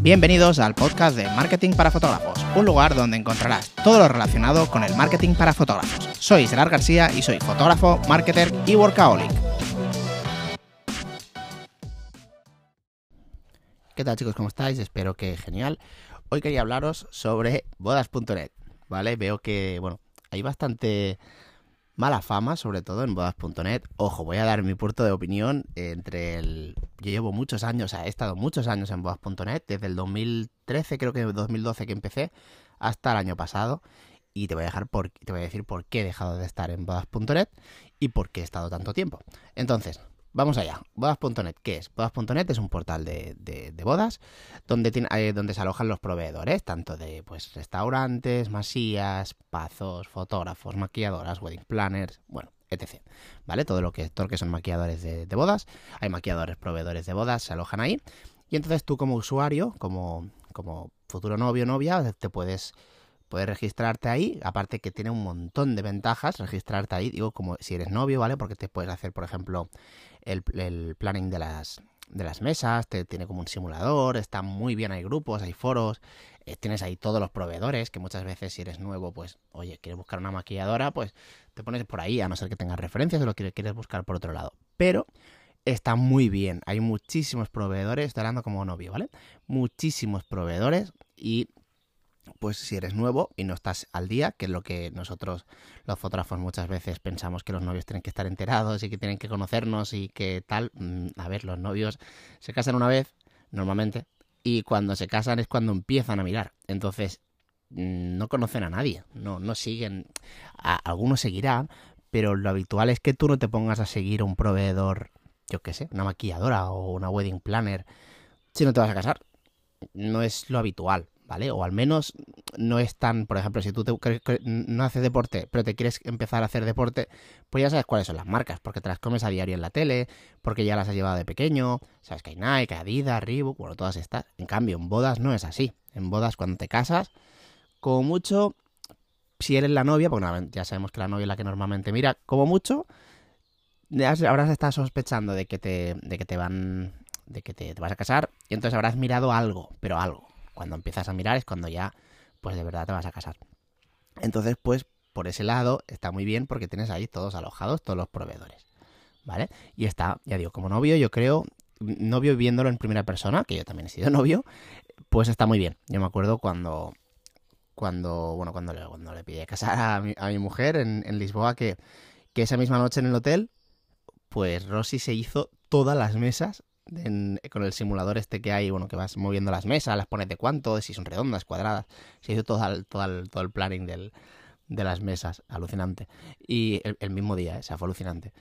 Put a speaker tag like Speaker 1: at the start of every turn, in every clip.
Speaker 1: Bienvenidos al podcast de Marketing para Fotógrafos, un lugar donde encontrarás todo lo relacionado con el marketing para fotógrafos. Soy Gerard García y soy fotógrafo, marketer y workaholic. ¿Qué tal chicos? ¿Cómo estáis? Espero que genial. Hoy quería hablaros sobre bodas.net, ¿vale? Veo que, bueno, hay bastante mala fama, sobre todo en bodas.net. Ojo, voy a dar mi punto de opinión entre el... Yo llevo muchos años, he estado muchos años en bodas.net, desde el 2013, creo que 2012 que empecé, hasta el año pasado. Y te voy a dejar por, te voy a decir por qué he dejado de estar en bodas.net y por qué he estado tanto tiempo. Entonces, Vamos allá. Bodas.net, ¿qué es? Bodas.net es un portal de, bodas donde, eh, donde se alojan los proveedores, tanto de pues restaurantes, masías, pazos, fotógrafos, maquilladoras, wedding planners, bueno, etc. ¿Vale? Todo lo que, todo lo que son maquilladores de, bodas. Hay maquilladores, proveedores de bodas, se alojan ahí. Y entonces tú como usuario, como, como futuro novio o novia, te puedes puedes registrarte ahí, aparte que tiene un montón de ventajas registrarte ahí, digo, como si eres novio, ¿vale? Porque te puedes hacer, por ejemplo, el, planning de las, de las mesas, te, tiene como un simulador, está muy bien, hay grupos, hay foros, eh, tienes ahí todos los proveedores, que muchas veces si eres nuevo, pues, oye, quieres buscar una maquilladora, pues te pones por ahí, a no ser que tengas referencias o lo que quieres buscar por otro lado. Pero está muy bien, hay muchísimos proveedores, estoy hablando como novio, ¿vale? Muchísimos proveedores y pues si eres nuevo y no estás al día, que es lo que nosotros los fotógrafos muchas veces pensamos que los novios tienen que estar enterados y que tienen que conocernos y que tal, mm, a ver, los novios se casan una vez, normalmente, y cuando se casan es cuando empiezan a mirar. Entonces, mm, no conocen a nadie, no, no siguen, a, algunos seguirán, pero lo habitual es que tú no te pongas a seguir un proveedor, yo qué sé, una maquilladora o una wedding planner, si no te vas a casar. No es lo habitual. ¿Vale? O al menos no es tan, por ejemplo, si tú no haces deporte, pero te quieres empezar a hacer deporte, pues ya sabes cuáles son las marcas, porque te las comes a diario en la tele, porque ya las has llevado de pequeño, sabes que hay Nike, Adidas, Reebok, bueno, todas estas. En cambio, en bodas no es así. En bodas cuando te casas, como mucho, si eres la novia, porque ya sabemos que la novia es la que normalmente mira, como mucho, habrás estado sospechando de que te, de que te van, de que te vas a casar, y entonces habrás mirado algo, pero algo cuando empiezas a mirar es cuando ya, pues de verdad te vas a casar. Entonces, pues por ese lado está muy bien porque tienes ahí todos alojados, todos los proveedores. ¿Vale? Y está, ya digo, como novio, yo creo, novio viéndolo en primera persona, que yo también he sido novio, pues está muy bien. Yo me acuerdo cuando, cuando, bueno, cuando le, cuando le casar a mi, a mi mujer en, en Lisboa, que, que esa misma noche en el hotel, pues Rosy se hizo todas las mesas con el simulador este que hay, bueno, que vas moviendo las mesas, las pones de cuánto, si son redondas, cuadradas. Se hizo todo el, todo el, todo el planning del, de las mesas, alucinante. Y el, mismo día, esa fue alucinante.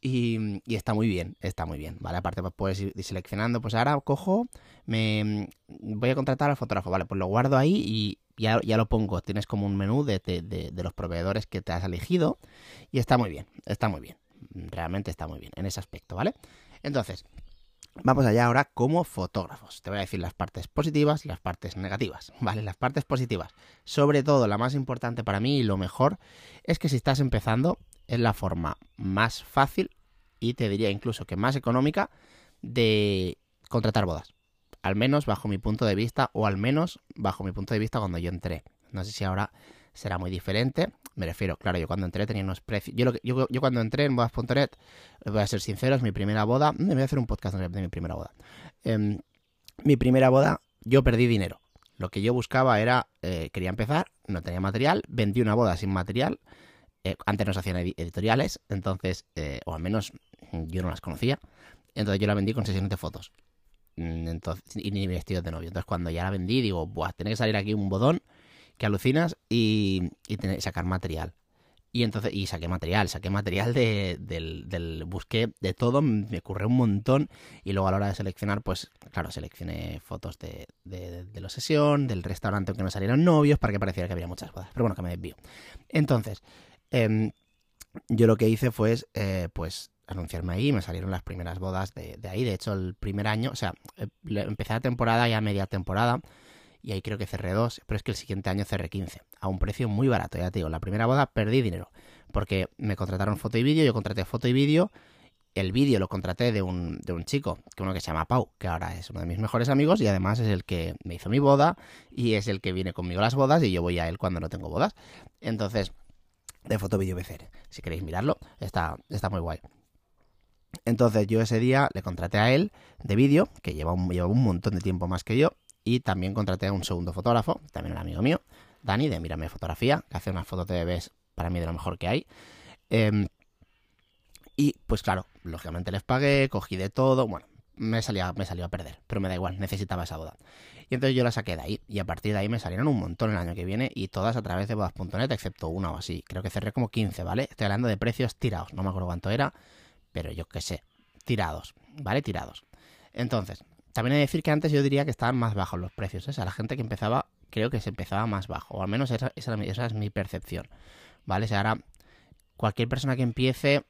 Speaker 1: Y, y, está muy bien, está muy bien, ¿vale? Aparte pues, puedes ir seleccionando, pues ahora cojo, me voy a contratar al fotógrafo, ¿vale? Pues lo guardo ahí y ya, ya lo pongo. Tienes como un menú de, de, de los proveedores que te has elegido y está muy bien, está muy bien. Realmente está muy bien en ese aspecto, ¿vale? Entonces, Vamos allá ahora como fotógrafos. Te voy a decir las partes positivas y las partes negativas. Vale, las partes positivas. Sobre todo, la más importante para mí y lo mejor es que si estás empezando es la forma más fácil y te diría incluso que más económica de contratar bodas. Al menos bajo mi punto de vista o al menos bajo mi punto de vista cuando yo entré. No sé si ahora será muy diferente. Me refiero, claro, yo cuando entré tenía unos precios. Yo, yo, yo, cuando entré en bodas.net, voy a ser sincero, es mi primera boda. Me voy a hacer un podcast de mi primera boda. Em, mi primera boda, yo perdí dinero. Lo que yo buscaba era, eh, quería empezar, no tenía material, vendí una boda sin material. Eh, antes no se hacían editoriales, entonces, eh, o al menos yo no las conocía. Entonces yo la vendí con sesiones de fotos. Mm, entonces, y ni vestidos de novio. Entonces cuando ya la vendí, digo, buah, tiene que salir aquí un bodón que alucinas y, y sacar material. Y entonces, y saqué material, saqué material de, del, del, busqué de todo, me ocurrió un montón y luego a la hora de seleccionar, pues claro, seleccioné fotos de, de, la sesión, del restaurante aunque no salieron novios, para que pareciera que había muchas bodas, pero bueno, que me desvío. Entonces, em, yo lo que hice fue, eh, pues, anunciarme ahí, me salieron las primeras bodas de, de ahí, de hecho el primer año, o sea, eh, empecé la temporada ya media temporada, y ahí creo que cerré dos, pero es que el siguiente año cerré 15, a un precio muy barato, ya te digo, la primera boda perdí dinero, porque me contrataron foto y vídeo, yo contraté foto y vídeo el vídeo lo contraté de un, de un chico, que uno que se llama Pau, que ahora es uno de mis mejores amigos y además es el que me hizo mi boda y es el que viene conmigo a las bodas y yo voy a él cuando no tengo bodas. Entonces, de foto vídeo BCN, si queréis mirarlo, está, está muy guay. Entonces yo ese día le contraté a él de vídeo, que lleva un, lleva un montón de tiempo más que yo, y también contraté a un segundo fotógrafo, también un amigo mío, Dani, de Mírame Fotografía, que hace unas fotos de bebés para mí de lo mejor que hay. Em, y pues claro, lógicamente les pagué, cogí de todo, bueno, me salía, me salió a perder, pero me da igual, necesitaba esa boda. Y entonces yo la saqué de ahí, y a partir de ahí me salieron un montón el año que viene, y todas a través de bodas.net, excepto una o así. Creo que cerré como 15, ¿vale? Estoy hablando de precios tirados, no me acuerdo cuánto era, pero yo qué sé, tirados, ¿vale? Tirados. Entonces, también he de decir que antes yo diría que estaban más bajos los precios, ¿eh? O sea, la gente que empezaba, creo que se empezaba más bajo, o al menos esa, esa, es mi percepción, ¿vale? O sea, ahora cualquier persona que empiece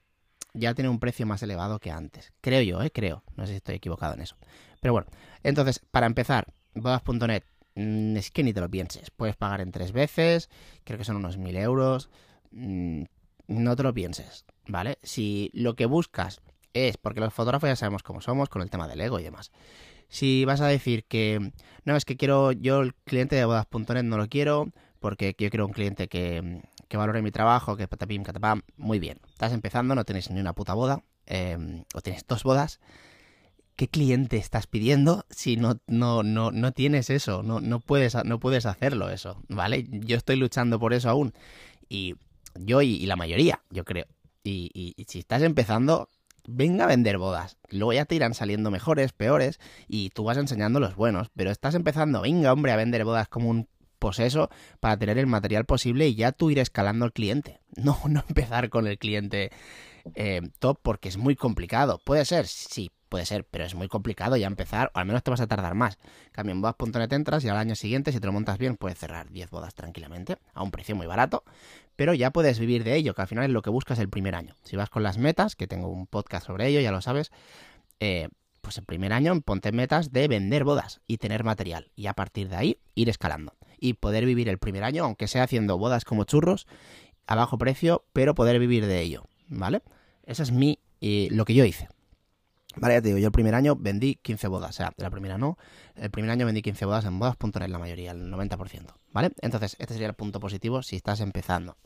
Speaker 1: ya tiene un precio más elevado que antes. Creo yo, ¿eh? Creo. No sé si estoy equivocado en eso. Pero bueno, entonces, para empezar, bodas.net, mm, es que ni te lo pienses. Puedes pagar en tres veces, creo que son unos mil euros. Mm, no te lo pienses, ¿vale? Si lo que buscas es, porque los fotógrafos ya sabemos cómo somos con el tema del ego y demás. Si vas a decir que, no, es que quiero, yo el cliente de bodas.net no lo quiero, porque yo quiero un cliente que, que valore mi trabajo, que patapim, catapam, muy bien. Estás empezando, no tienes ni una puta boda, eh, o tienes dos bodas. ¿Qué cliente estás pidiendo si no, no, no, no tienes eso? No, no, puedes, no puedes hacerlo eso, ¿vale? Yo estoy luchando por eso aún. Y yo y, y la mayoría, yo creo. Y, y, y, si estás empezando, venga a vender bodas. Luego ya te irán saliendo mejores, peores, y tú vas enseñando los buenos. Pero estás empezando, venga, hombre, a vender bodas como un poseso para tener el material posible y ya tú ir escalando al cliente. No, no empezar con el cliente eh, top porque es muy complicado. Puede ser, sí, puede ser, pero es muy complicado ya empezar, o al menos te vas a tardar más. Cambio en bodas.net entras y al año siguiente, si te lo montas bien, puedes cerrar 10 bodas tranquilamente, a un precio muy barato, pero ya puedes vivir de ello, que al final es lo que buscas el primer año. Si vas con las metas, que tengo un podcast sobre ello, ya lo sabes, eh, pues el primer año ponte metas de vender bodas y tener material, y a partir de ahí ir escalando y poder vivir el primer año, aunque sea haciendo bodas como churros, a bajo precio, pero poder vivir de ello, ¿vale? Esa es mi, eh, lo que yo hice. Vale, ya te digo, yo el primer año vendí 15 bodas, o sea, la primera no, el primer año vendí 15 bodas en bodas.net la mayoría, el 90%, ¿vale? Entonces, este sería el punto positivo si estás empezando.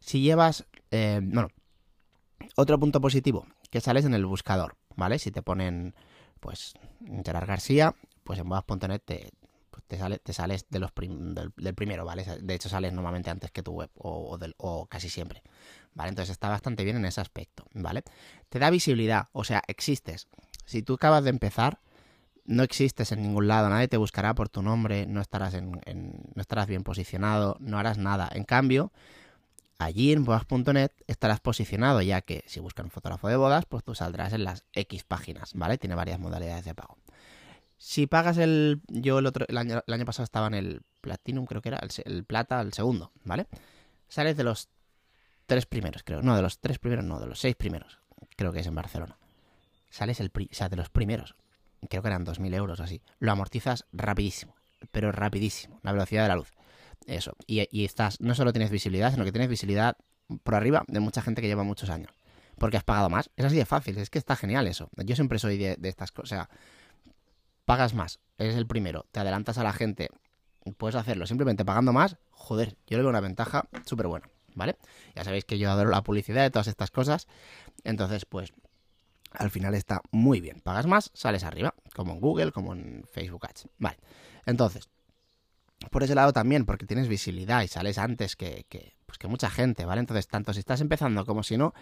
Speaker 1: Si llevas, eh, bueno, otro punto positivo, que sales en el buscador, ¿vale? Si te ponen, pues, Gerard García, pues en bodas.net te, te, sale, te sales del, primero, ¿vale? De hecho, sales normalmente antes que tu web, o, o, casi siempre, ¿vale? Entonces está bastante bien en ese aspecto, ¿vale? Te da visibilidad, o sea, existes. Si tú acabas de empezar, no existes en ningún lado, nadie te buscará por tu nombre, no estarás, en, no estarás bien posicionado, no harás nada. En cambio, allí en bodas.net estarás posicionado, ya que si buscan fotógrafo de bodas, pues tú saldrás en las X páginas, ¿vale? Tiene varias modalidades de pago. Si pagas el. Yo el otro. El año, el año pasado estaba en el Platinum, creo que era. El, el, Plata, el segundo, ¿vale? Sales de los tres primeros, creo. No, de los tres primeros, no, de los seis primeros. Creo que es en Barcelona. Sales el. O sea, de los primeros. Creo que eran 2.000 euros o así. Lo amortizas rapidísimo. Pero rapidísimo. La velocidad de la luz. Eso. Y, y estás. No solo tienes visibilidad, sino que tienes visibilidad por arriba de mucha gente que lleva muchos años. Porque has pagado más. Es así de fácil. Es que está genial eso. Yo siempre soy de, de estas cosas. O sea pagas más, eres el primero, te adelantas a la gente, puedes hacerlo simplemente pagando más, joder, yo le veo una ventaja súper buena, ¿vale? Ya sabéis que yo adoro la publicidad de todas estas cosas, entonces pues al final está muy bien, pagas más, sales arriba, como en Google, como en Facebook Ads, vale, entonces, por ese lado también, porque tienes visibilidad y sales antes que, que, pues que mucha gente, ¿vale? Entonces, tanto si estás empezando como si no,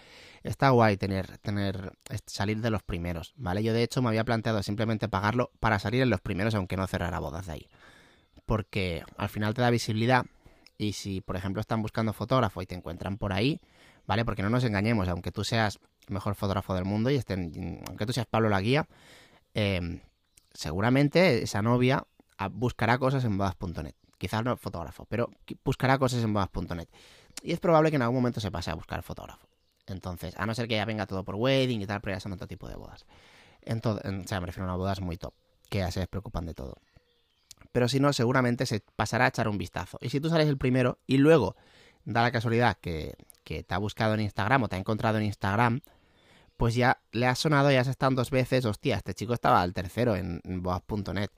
Speaker 1: está guay tener, tener, salir de los primeros, ¿vale? Yo de hecho me había planteado simplemente pagarlo para salir en los primeros, aunque no cerrara bodas de ahí. Porque al final te da visibilidad y si, por ejemplo, están buscando fotógrafo y te encuentran por ahí, ¿vale? Porque no nos engañemos, aunque tú seas el mejor fotógrafo del mundo y estén, aunque tú seas Pablo la guía, eh, seguramente esa novia buscará cosas en bodas.net. Quizás no fotógrafo, pero buscará cosas en bodas.net. Y es probable que en algún momento se pase a buscar fotógrafo. Entonces, a no ser que ya venga todo por wedding y tal, pero ya son otro tipo de bodas. Entonces, o sea, me refiero a una bodas muy top, que ya se despreocupan de todo. Pero si no, seguramente se pasará a echar un vistazo. Y si tú sales el primero y luego da la casualidad que, que te ha buscado en Instagram o te ha encontrado en Instagram, pues ya le has sonado, ya has estado dos veces, hostia, este chico estaba al tercero en, boas.net,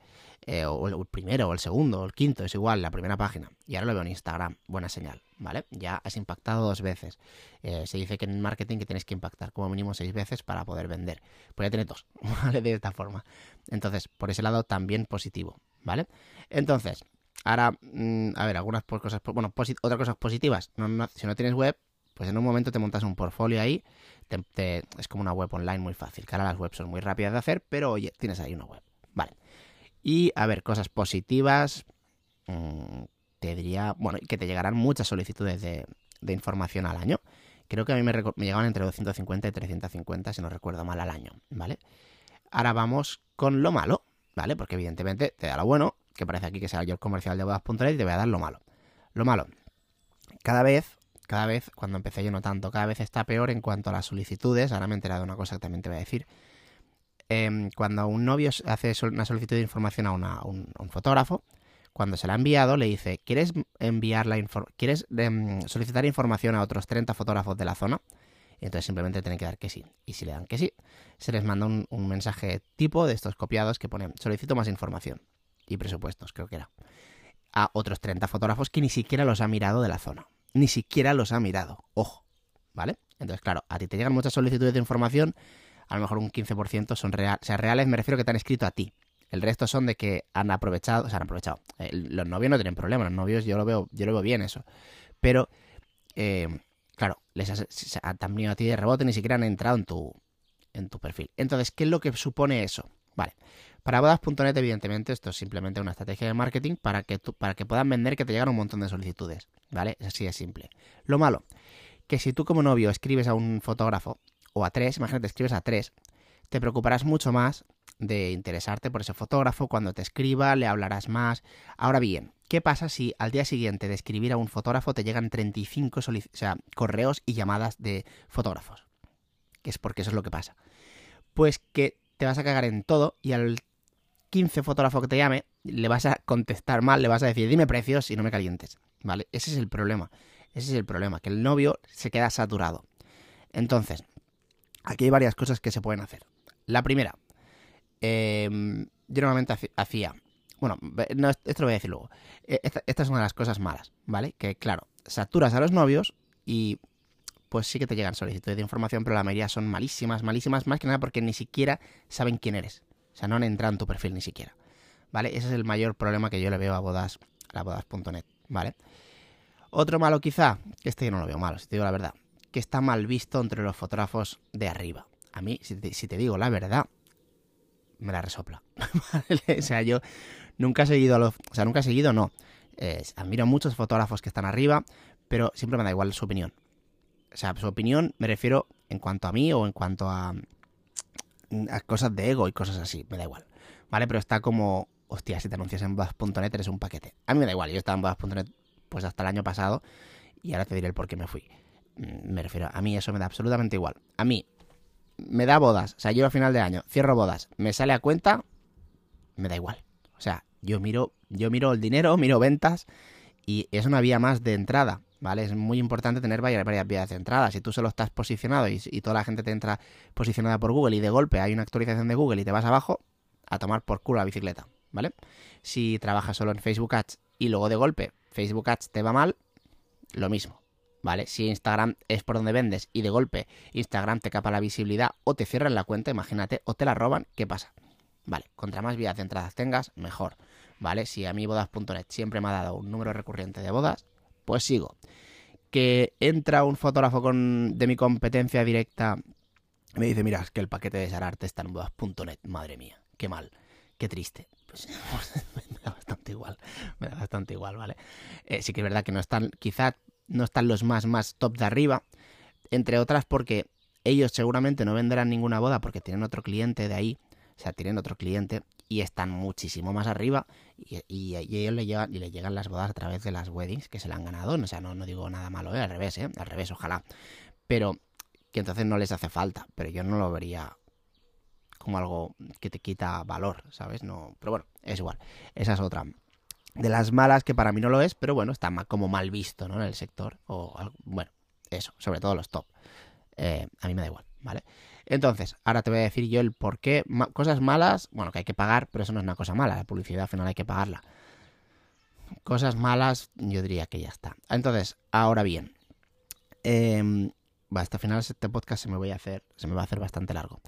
Speaker 1: eh, o el, primero, o el segundo, o el quinto, es igual, la primera página, y ahora lo veo en Instagram, buena señal, ¿vale? Ya has impactado dos veces. Eh, se dice que en marketing que tienes que impactar como mínimo seis veces para poder vender, pues ya tienes dos, ¿vale? De esta forma. Entonces, por ese lado también positivo, ¿vale? Entonces, ahora, mm, a ver, algunas cosas, bueno, otras cosas positivas, si no tienes web, pues en un momento te montas un portfolio ahí, es como una web online muy fácil, que ahora las webs son muy rápidas de hacer, pero oye, tienes ahí una web. Y a ver, cosas positivas, mm, te diría, bueno, que te llegarán muchas solicitudes de, información al año. Creo que a mí me, me, llegaban entre 250 y 350, si no recuerdo mal, al año, ¿vale? Ahora vamos con lo malo, ¿vale? Porque evidentemente te da lo bueno, que parece aquí que sea yo el comercial de bodas.net y te voy a dar lo malo. Lo malo, cada vez cada vez, cuando empecé yo no tanto, cada vez está peor en cuanto a las solicitudes. Ahora me he enterado de una cosa que también te voy a decir. Em, cuando un novio hace una solicitud de información a, un, fotógrafo, cuando se la ha enviado, le dice, ¿quieres enviar la ¿quieres em, solicitar información a otros 30 fotógrafos de la zona? Entonces simplemente tienen que dar que sí. Y si le dan que sí, se les manda un, mensaje tipo de estos copiados que pone, solicito más información y presupuestos, creo que era, a otros 30 fotógrafos que ni siquiera los ha mirado de la zona ni siquiera los ha mirado. Ojo, ¿vale? Entonces, claro, a ti te llegan muchas solicitudes de información, a lo mejor un 15% son reales, o sea, reales me refiero que te han escrito a ti. El resto son de que han aprovechado, o sea, han aprovechado. los novios no tienen problema, los novios yo lo veo, yo lo veo bien eso. Pero, eh, claro, les han también a ti de rebote, ni siquiera han entrado en tu, en tu perfil. Entonces, ¿qué es lo que supone eso? Vale. Para bodas.net, evidentemente, esto es simplemente una estrategia de marketing para que, para que puedan vender que te llegan un montón de solicitudes. ¿Vale? Es así de simple. Lo malo, que si tú como novio escribes a un fotógrafo, o a tres, imagínate, escribes a tres, te preocuparás mucho más de interesarte por ese fotógrafo, cuando te escriba, le hablarás más. Ahora bien, ¿qué pasa si al día siguiente de escribir a un fotógrafo te llegan 35 o sea, correos y llamadas de fotógrafos? Que es porque eso es lo que pasa. Pues que te vas a cagar en todo y al 15 fotógrafo que te llame, le vas a contestar mal, le vas a decir, dime precios y no me calientes. ¿Vale? Ese es el problema. Ese es el problema, que el novio se queda saturado. Entonces, aquí hay varias cosas que se pueden hacer. La primera, em, yo normalmente hacía, bueno, esto lo voy a decir luego. E, esta, es una de las cosas malas, ¿vale? Que claro, saturas a los novios y pues sí que te llegan solicitudes de información, pero la mayoría son malísimas, malísimas, más que nada porque ni siquiera saben quién eres. O sea, no han entrado en tu perfil ni siquiera. ¿Vale? Ese es el mayor problema que yo le veo a bodas, a bodas.net, ¿vale? Otro malo quizá, este yo no lo veo malo, si te digo la verdad, que está mal visto entre los fotógrafos de arriba. A mí, si te, digo la verdad, me la resopla. o sea, yo nunca he seguido a los... O sea, nunca he seguido, no. admiro a muchos fotógrafos que están arriba, pero siempre me da igual su opinión. O sea, su opinión me refiero en cuanto a mí o en cuanto a, a cosas de ego y cosas así, me da igual. ¿Vale? Pero está como, hostia, si te anuncias en bodas.net eres un paquete. A mí me da igual, yo estaba en bodas.net pues hasta el año pasado y ahora te diré el por qué me fui. Mm, me refiero, a mí eso me da absolutamente igual. A mí me da bodas, o sea, yo a final de año cierro bodas, me sale a cuenta, me da igual. O sea, yo miro, yo miro el dinero, miro ventas y es una vía más de entrada. ¿vale? Es muy importante tener varias, varias vías de entrada. Si tú solo estás posicionado y, toda la gente te entra posicionada por Google y de golpe hay una actualización de Google y te vas abajo, a tomar por culo la bicicleta, ¿vale? Si trabajas solo en Facebook Ads y luego de golpe Facebook Ads te va mal, lo mismo, ¿vale? Si Instagram es por donde vendes y de golpe Instagram te capa la visibilidad o te cierran la cuenta, imagínate, o te la roban, ¿qué pasa? Vale, contra más vías de entradas tengas, mejor, ¿vale? Si a mí bodas.net siempre me ha dado un número recurrente de bodas, pues sigo. Que entra un fotógrafo con, de mi competencia directa me dice, mira, es que el paquete de Sararte está en bodas.net. Madre mía, qué mal, qué triste. Pues me da bastante igual, me da bastante igual, ¿vale? Eh, sí que es verdad que no están, quizá no están los más, más top de arriba, entre otras porque ellos seguramente no venderán ninguna boda porque tienen otro cliente de ahí, o sea, tienen otro cliente y están muchísimo más arriba y, ellos le llegan, y le llegan las bodas a través de las weddings que se le han ganado. O sea, no, no digo nada malo, ¿eh? al revés, ¿eh? al revés, ojalá. Pero que entonces no les hace falta, pero yo no lo vería como algo que te quita valor, ¿sabes? No, pero bueno, es igual. Esa es otra. De las malas, que para mí no lo es, pero bueno, está como mal visto, ¿no? En el sector. O bueno, eso, sobre todo los top. eh, a mí me da igual, ¿vale? Entonces, ahora te voy a decir yo el por qué. cosas malas, bueno, que hay que pagar, pero eso no es una cosa mala. La publicidad al final hay que pagarla. Cosas malas, yo diría que ya está. Entonces, ahora bien. Eh, hasta final este podcast se me, voy a hacer, se me va a hacer bastante largo.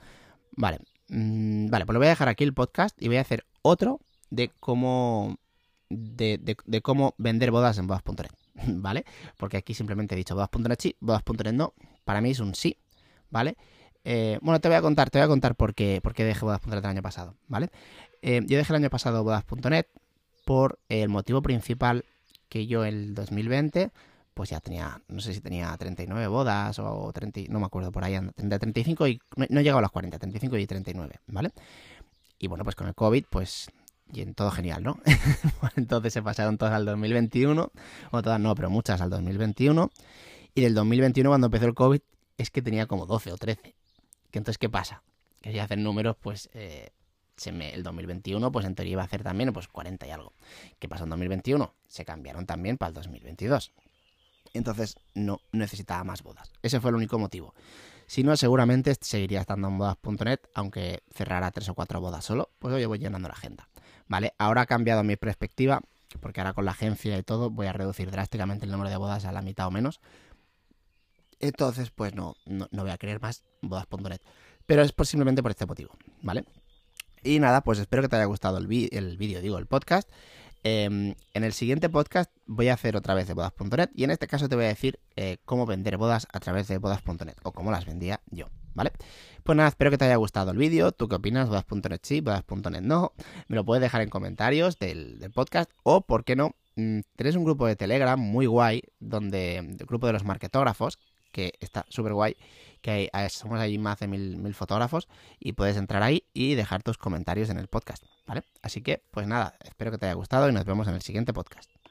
Speaker 1: Vale. Mm, vale, pues lo voy a dejar aquí el podcast y voy a hacer otro de cómo. De, cómo vender bodas en bodas.net. ¿Vale? Porque aquí simplemente he dicho bodas.net sí, bodas.net no. Para mí es un sí. ¿Vale? Eh, bueno, te voy a contar, te voy a contar por qué, por qué dejé bodas.net el año pasado, ¿vale? Eh, yo dejé el año pasado bodas.net por el motivo principal que yo el 2020 pues ya tenía, no sé si tenía 39 bodas o 30, no me acuerdo por ahí, de 35 y no, no he llegado a las 40, 35 y 39, ¿vale? Y bueno, pues con el COVID, pues y en todo genial, ¿no? Entonces se pasaron todas al 2021, o todas no, pero muchas al 2021. Y del 2021 cuando empezó el COVID es que tenía como 12 o 13. Que entonces, ¿qué pasa? Que si hacen números, pues eh, el 2021, pues en teoría iba a hacer también pues 40 y algo. ¿Qué pasó en 2021? Se cambiaron también para el 2022. Entonces no necesitaba más bodas. Ese fue el único motivo. Si no, seguramente seguiría estando en bodas.net, aunque cerrara tres o cuatro bodas solo, pues yo voy llenando la agenda. ¿Vale? Ahora ha cambiado mi perspectiva, porque ahora con la agencia y todo voy a reducir drásticamente el número de bodas a la mitad o menos. Entonces, pues no, no, voy a querer más bodas.net. Pero es posiblemente por este motivo, ¿vale? Y nada, pues espero que te haya gustado el, vídeo, digo, el podcast. Em, en el siguiente podcast voy a hacer otra vez de bodas.net y en este caso te voy a decir eh, cómo vender bodas a través de bodas.net o cómo las vendía yo, ¿vale? Pues nada, espero que te haya gustado el vídeo. ¿Tú qué opinas? Bodas.net sí, bodas.net no. Me lo puedes dejar en comentarios del, podcast o, ¿por qué no? Mm, Tienes un grupo de Telegram muy guay, donde el grupo de los marketógrafos, que está súper guay, que somos ahí más de mil, mil fotógrafos y puedes entrar ahí y dejar tus comentarios en el podcast, ¿vale? Así que, pues nada, espero que te haya gustado y nos vemos en el siguiente podcast.